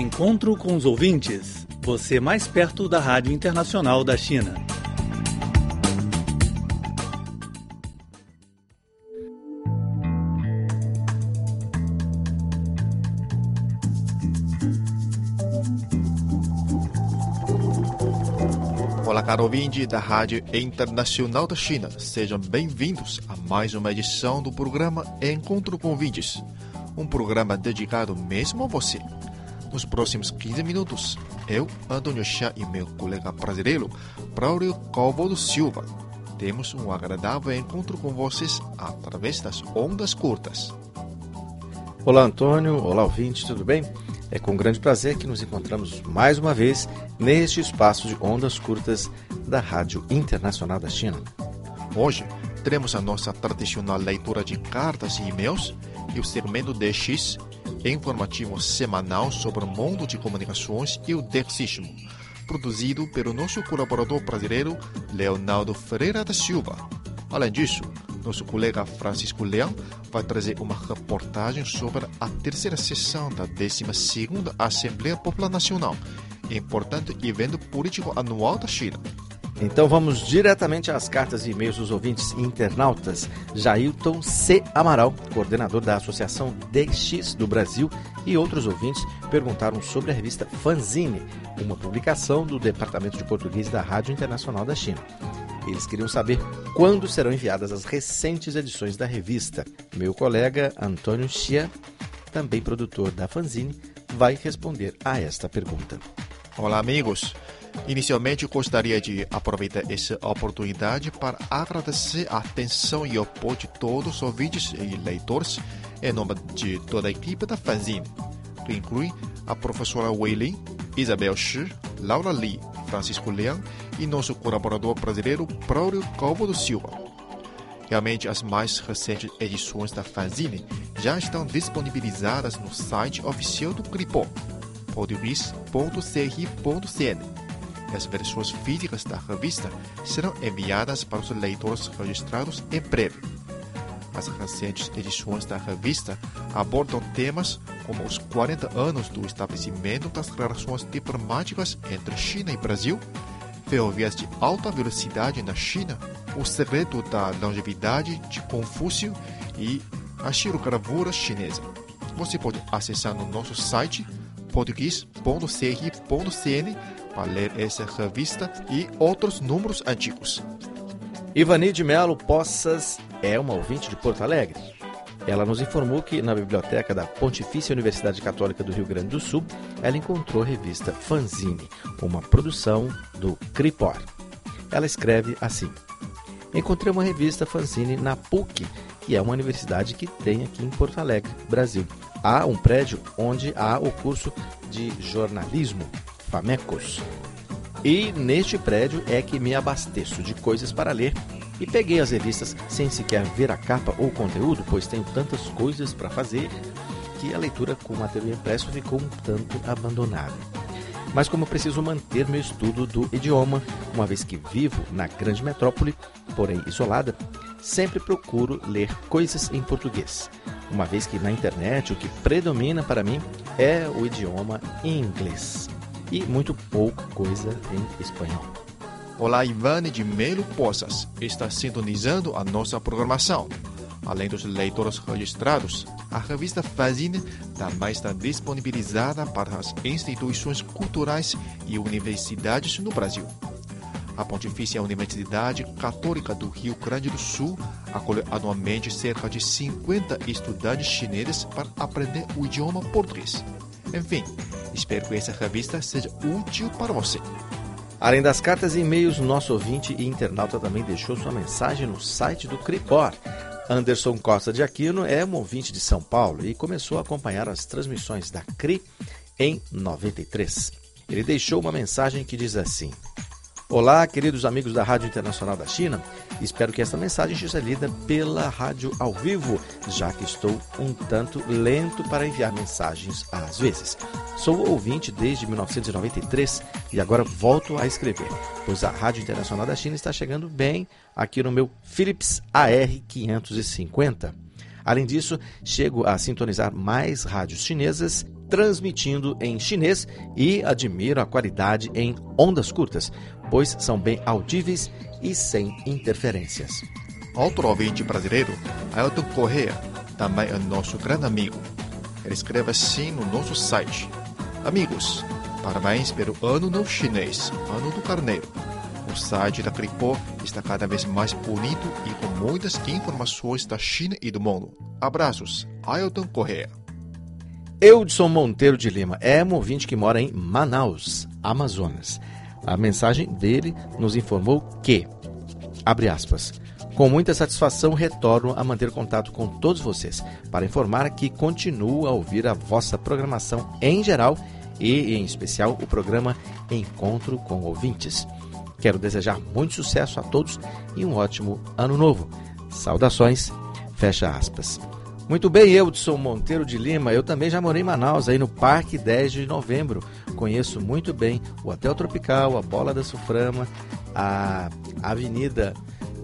Encontro com os ouvintes. Você mais perto da Rádio Internacional da China. Olá, caro ouvinte da Rádio Internacional da China. Sejam bem-vindos a mais uma edição do programa Encontro com Ouvintes. Um programa dedicado mesmo a você. Nos próximos 15 minutos, eu, Antônio Chá e meu colega brasileiro, Braulio Calvo Silva, temos um agradável encontro com vocês através das ondas curtas. Olá, Antônio. Olá, ouvinte, tudo bem? É com grande prazer que nos encontramos mais uma vez neste espaço de ondas curtas da Rádio Internacional da China. Hoje, teremos a nossa tradicional leitura de cartas e e-mails e o segmento DX, informativo semanal sobre o mundo de comunicações e o dexismo, produzido pelo nosso colaborador brasileiro Leonardo Ferreira da Silva. Além disso, nosso colega Francisco Leão vai trazer uma reportagem sobre a terceira sessão da 12ª Assembleia Popular Nacional, importante evento político anual da China. Então vamos diretamente às cartas e e-mails dos ouvintes e internautas. Jailton C. Amaral, coordenador da Associação DX do Brasil, e outros ouvintes perguntaram sobre a revista Fanzine, uma publicação do Departamento de Português da Rádio Internacional da China. Eles queriam saber quando serão enviadas as recentes edições da revista. Meu colega Antônio Chia, também produtor da Fanzine, vai responder a esta pergunta. Olá, amigos. Inicialmente, gostaria de aproveitar essa oportunidade para agradecer a atenção e apoio de todos os ouvintes e leitores em nome de toda a equipe da Fanzine, que inclui a professora Weilin, Isabel Shi, Laura Lee, Francisco Leão e nosso colaborador brasileiro Braulio Calvo do Silva. Realmente, as mais recentes edições da Fanzine já estão disponibilizadas no site oficial do Gripó, português.cri.cn. As versões físicas da revista serão enviadas para os leitores registrados em breve. As recentes edições da revista abordam temas como os 40 anos do estabelecimento das relações diplomáticas entre China e Brasil, ferrovias de alta velocidade na China, o segredo da longevidade de Confúcio e a xilogravura chinesa. Você pode acessar no nosso site português.cr.cn para ler essa revista e outros números antigos. Ivani de Melo Poças é uma ouvinte de Porto Alegre. Ela nos informou que na biblioteca da Pontifícia Universidade Católica do Rio Grande do Sul, ela encontrou a revista Fanzine, uma produção do Cripor. Ela escreve assim: Encontrei uma revista Fanzine na PUC, que é uma universidade que tem aqui em Porto Alegre, Brasil. Há um prédio onde há o curso de jornalismo, FAMECOS. E neste prédio é que me abasteço de coisas para ler e peguei as revistas sem sequer ver a capa ou conteúdo, pois tenho tantas coisas para fazer que a leitura com material impresso ficou um tanto abandonada. Mas como preciso manter meu estudo do idioma, uma vez que vivo na grande metrópole, porém isolada, sempre procuro ler coisas em português, uma vez que na internet o que predomina para mim é o idioma inglês e muito pouca coisa em espanhol. Olá, Ivane de Melo Poças está sintonizando a nossa programação. Além dos leitores registrados, a revista Fanzine também está disponibilizada para as instituições culturais e universidades no Brasil. A Pontifícia Universidade Católica do Rio Grande do Sul acolhe anualmente cerca de 50 estudantes chineses para aprender o idioma português. Enfim, espero que essa revista seja útil para você. Além das cartas e e-mails, nosso ouvinte e internauta também deixou sua mensagem no site do Cripor. Anderson Costa de Aquino é um ouvinte de São Paulo e começou a acompanhar as transmissões da CRI em 93. Ele deixou uma mensagem que diz assim: Olá, queridos amigos da Rádio Internacional da China. Espero que esta mensagem seja lida pela rádio ao vivo, já que estou um tanto lento para enviar mensagens às vezes. Sou ouvinte desde 1993 e agora volto a escrever, pois a Rádio Internacional da China está chegando bem aqui no meu Philips AR550. Além disso, chego a sintonizar mais rádios chinesas transmitindo em chinês e admiro a qualidade em ondas curtas, pois são bem audíveis e sem interferências. Outro ouvinte brasileiro, Ailton Correa, também é nosso grande amigo. Ele escreve assim no nosso site: Amigos, parabéns pelo Ano Novo Chinês, Ano do Carneiro. O site da Cripó está cada vez mais bonito e com muitas informações da China e do mundo. Abraços, Ailton Correa. Eudson Monteiro de Lima é um ouvinte que mora em Manaus, Amazonas. A mensagem dele nos informou que, abre aspas, com muita satisfação retorno a manter contato com todos vocês para informar que continuo a ouvir a vossa programação em geral e, em especial, o programa Encontro com Ouvintes. Quero desejar muito sucesso a todos e um ótimo ano novo. Saudações, fecha aspas. Muito bem, Eudson Monteiro de Lima. Eu também já morei em Manaus, aí no Parque 10 de Novembro. Conheço muito bem o Hotel Tropical, a Bola da Suframa, a Avenida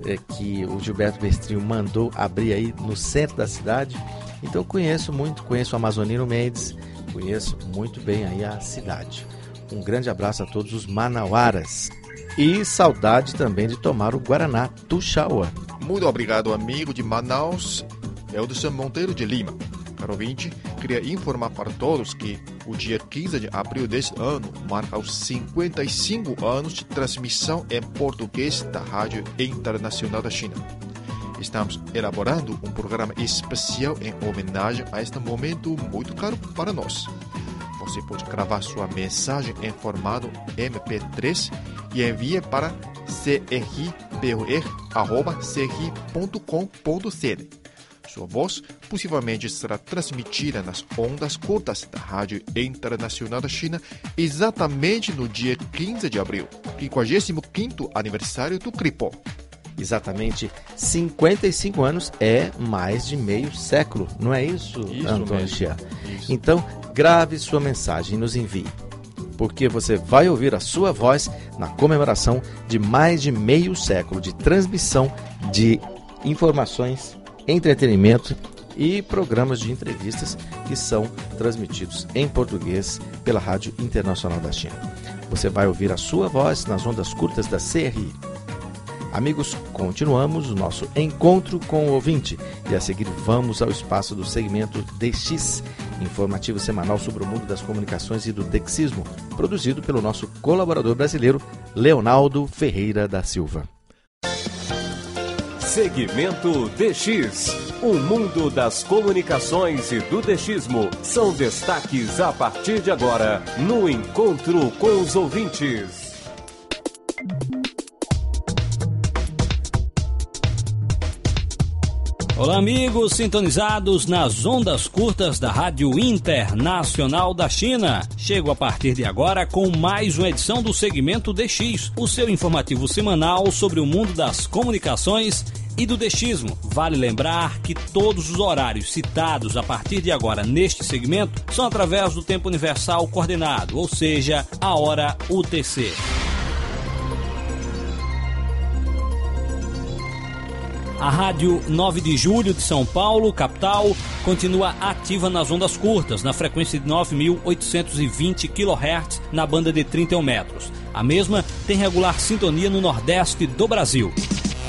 é, que o Gilberto Bestrinho mandou abrir aí no centro da cidade. Então conheço muito, conheço o Amazonino Mendes, conheço muito bem aí a cidade. Um grande abraço a todos os manauaras. E saudade também de tomar o Guaraná Tuxaua. Muito obrigado, amigo de Manaus. Eldson Monteiro de Lima. Caro ouvinte, queria informar para todos que o dia 15 de abril deste ano marca os 55 anos de transmissão em português da Rádio Internacional da China. Estamos elaborando um programa especial em homenagem a este momento muito caro para nós. Você pode gravar sua mensagem em formato MP3 e envie para crpor.com.cr sua voz possivelmente será transmitida nas ondas curtas da Rádio Internacional da China exatamente no dia 15 de abril, 55º aniversário do CRIPO. Exatamente 55 anos é mais de meio século, não é isso, isso Antônio Chia? Então, grave sua mensagem e nos envie porque você vai ouvir a sua voz na comemoração de mais de meio século de transmissão de informações entretenimento e programas de entrevistas que são transmitidos em português pela Rádio Internacional da China. Você vai ouvir a sua voz nas ondas curtas da CRI. Amigos, continuamos o nosso encontro com o ouvinte e a seguir vamos ao espaço do segmento DX, informativo semanal sobre o mundo das comunicações e do dexismo, produzido pelo nosso colaborador brasileiro Leonardo Ferreira da Silva. Segmento DX. O mundo das comunicações e do DXismo são destaques a partir de agora no Encontro com os Ouvintes. Olá, amigos sintonizados nas ondas curtas da Rádio Internacional da China. Chego a partir de agora com mais uma edição do Segmento DX, o seu informativo semanal sobre o mundo das comunicações e do Deixismo. Vale lembrar que todos os horários citados a partir de agora neste segmento são através do tempo universal coordenado, ou seja, a hora UTC. A Rádio 9 de Julho de São Paulo, capital, continua ativa nas ondas curtas, na frequência de 9.820 kHz, na banda de 31 metros. A mesma tem regular sintonia no Nordeste do Brasil.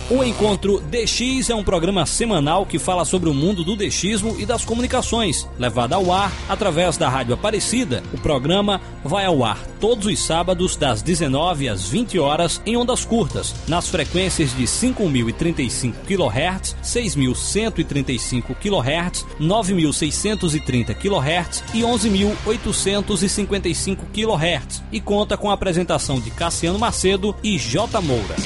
O Encontro DX é um programa semanal que fala sobre o mundo do DXismo e das comunicações. Levado ao ar através da Rádio Aparecida, o programa vai ao ar todos os sábados das 19 às 20 horas em ondas curtas, nas frequências de 5.035 kHz, 6.135 kHz, 9.630 kHz e 11.855 kHz e conta com a apresentação de Cassiano Macedo e J. Moura.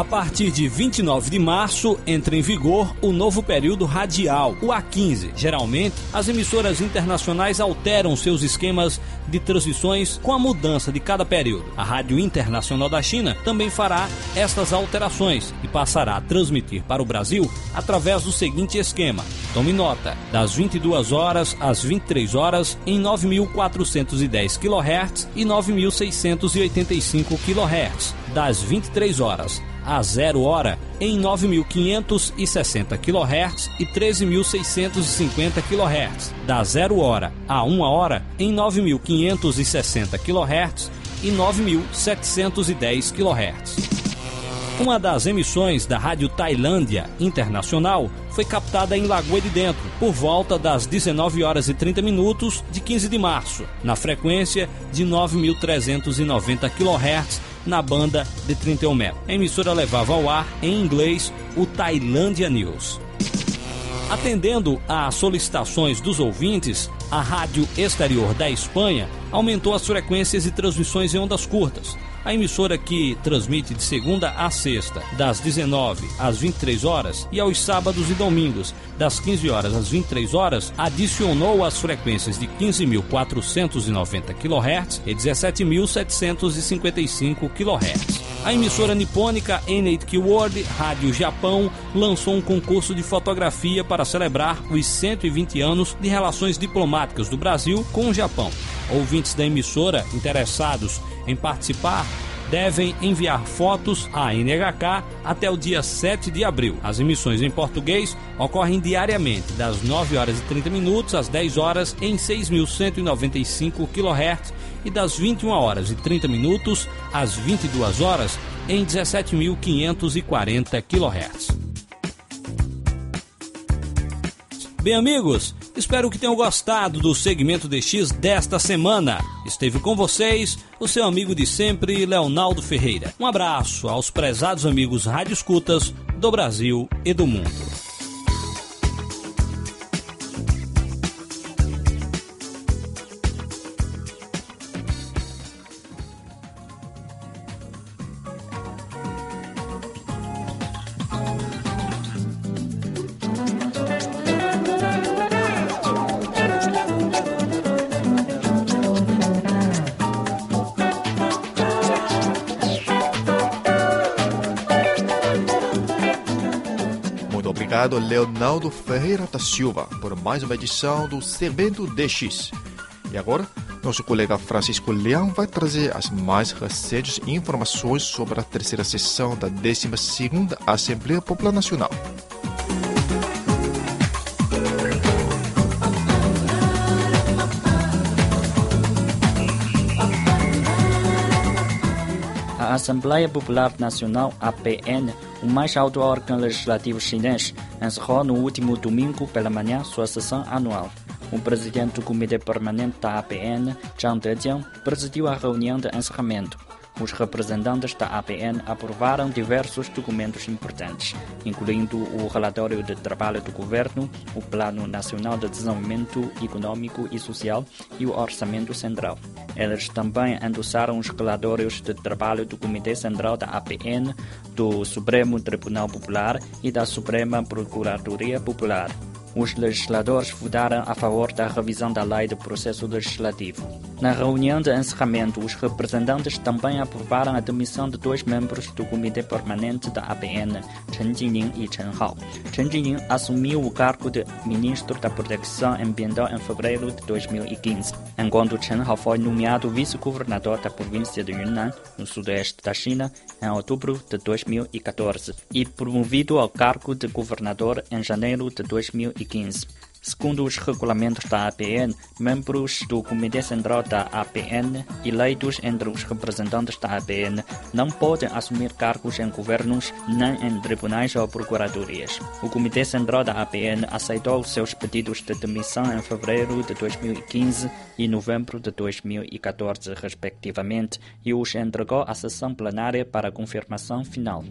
A partir de 29 de março entra em vigor o novo período radial, o A15. Geralmente, as emissoras internacionais alteram seus esquemas de transmissões com a mudança de cada período. A Rádio Internacional da China também fará estas alterações e passará a transmitir para o Brasil através do seguinte esquema: tome nota, das 22 horas às 23 horas em 9.410 kHz e 9.685 kHz das 23 horas a 0 hora em 9.560 kHz e 13.650 kHz, da 0 hora a 1 hora em 9.560 kHz e 9.710 kHz. Uma das emissões da Rádio Tailândia Internacional foi captada em Lagoa de Dentro, por volta das 19 horas e 30 minutos de 15 de março, na frequência de 9.390 kHz na banda de 31 metros. A emissora levava ao ar, em inglês, o Tailândia News. Atendendo às solicitações dos ouvintes, a Rádio Exterior da Espanha aumentou as frequências e transmissões em ondas curtas a emissora que transmite de segunda a sexta, das 19 às 23 horas, e aos sábados e domingos, das 15 horas às 23 horas, adicionou as frequências de 15.490 kHz e 17.755 kHz. A emissora nipônica NHK World Rádio Japão lançou um concurso de fotografia para celebrar os 120 anos de relações diplomáticas do Brasil com o Japão. Ouvintes da emissora interessados em participar devem enviar fotos à NHK até o dia 7 de abril. As emissões em português ocorrem diariamente, das 9 horas e 30 minutos às 10 horas em 6.195 kHz e das 21 horas e 30 minutos às 22 horas em 17.540 kHz. Bem, amigos, espero que tenham gostado do segmento DX desta semana. Esteve com vocês o seu amigo de sempre, Leonardo Ferreira. Um abraço aos prezados amigos Rádio Escutas do Brasil e do mundo. Obrigado, Leonardo Ferreira da Silva, por mais uma edição do Segmento DX. E agora, nosso colega Francisco Leão vai trazer as mais recentes informações sobre a terceira sessão da 12ª Assembleia Popular Nacional. A Assembleia Popular Nacional, APN, o mais alto órgão legislativo chinês, encerrou no último domingo pela manhã sua sessão anual. O presidente do Comitê Permanente da APN, Zhang Dejiang, presidiu a reunião de encerramento. Os representantes da APN aprovaram diversos documentos importantes, incluindo o relatório de trabalho do governo, o Plano Nacional de Desenvolvimento Econômico e Social e o Orçamento Central. Eles também endossaram os relatórios de trabalho do Comitê Central da APN, do Supremo Tribunal Popular e da Suprema Procuradoria Popular os legisladores votaram a favor da revisão da Lei do Processo Legislativo. Na reunião de encerramento, os representantes também aprovaram a demissão de dois membros do Comitê Permanente da APN, Chen Jinying e Chen Hao. Chen Jinying assumiu o cargo de Ministro da Proteção Ambiental em fevereiro de 2015, enquanto Chen Hao foi nomeado vice-governador da província de Yunnan, no sudoeste da China, em outubro de 2014, e promovido ao cargo de governador em janeiro de 2015. 2015. Segundo os regulamentos da APN, membros do Comitê Central da APN, eleitos entre os representantes da APN, não podem assumir cargos em governos nem em tribunais ou procuradorias. O Comitê Central da APN aceitou seus pedidos de demissão em fevereiro de 2015 e novembro de 2014, respectivamente, e os entregou à sessão plenária para confirmação final.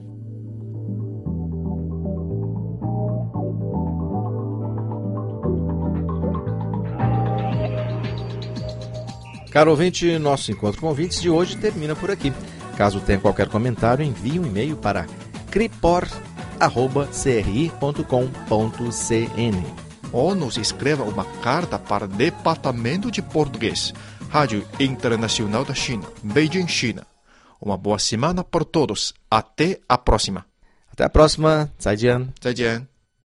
Caro ouvinte, nosso encontro com ouvintes de hoje termina por aqui. Caso tenha qualquer comentário, envie um e-mail para cripor.cri.com.cn ou nos escreva uma carta para Departamento de Português, Rádio Internacional da China, Beijing, China. Uma boa semana para todos. Até a próxima. Até a próxima. Zaijian. Zaijian.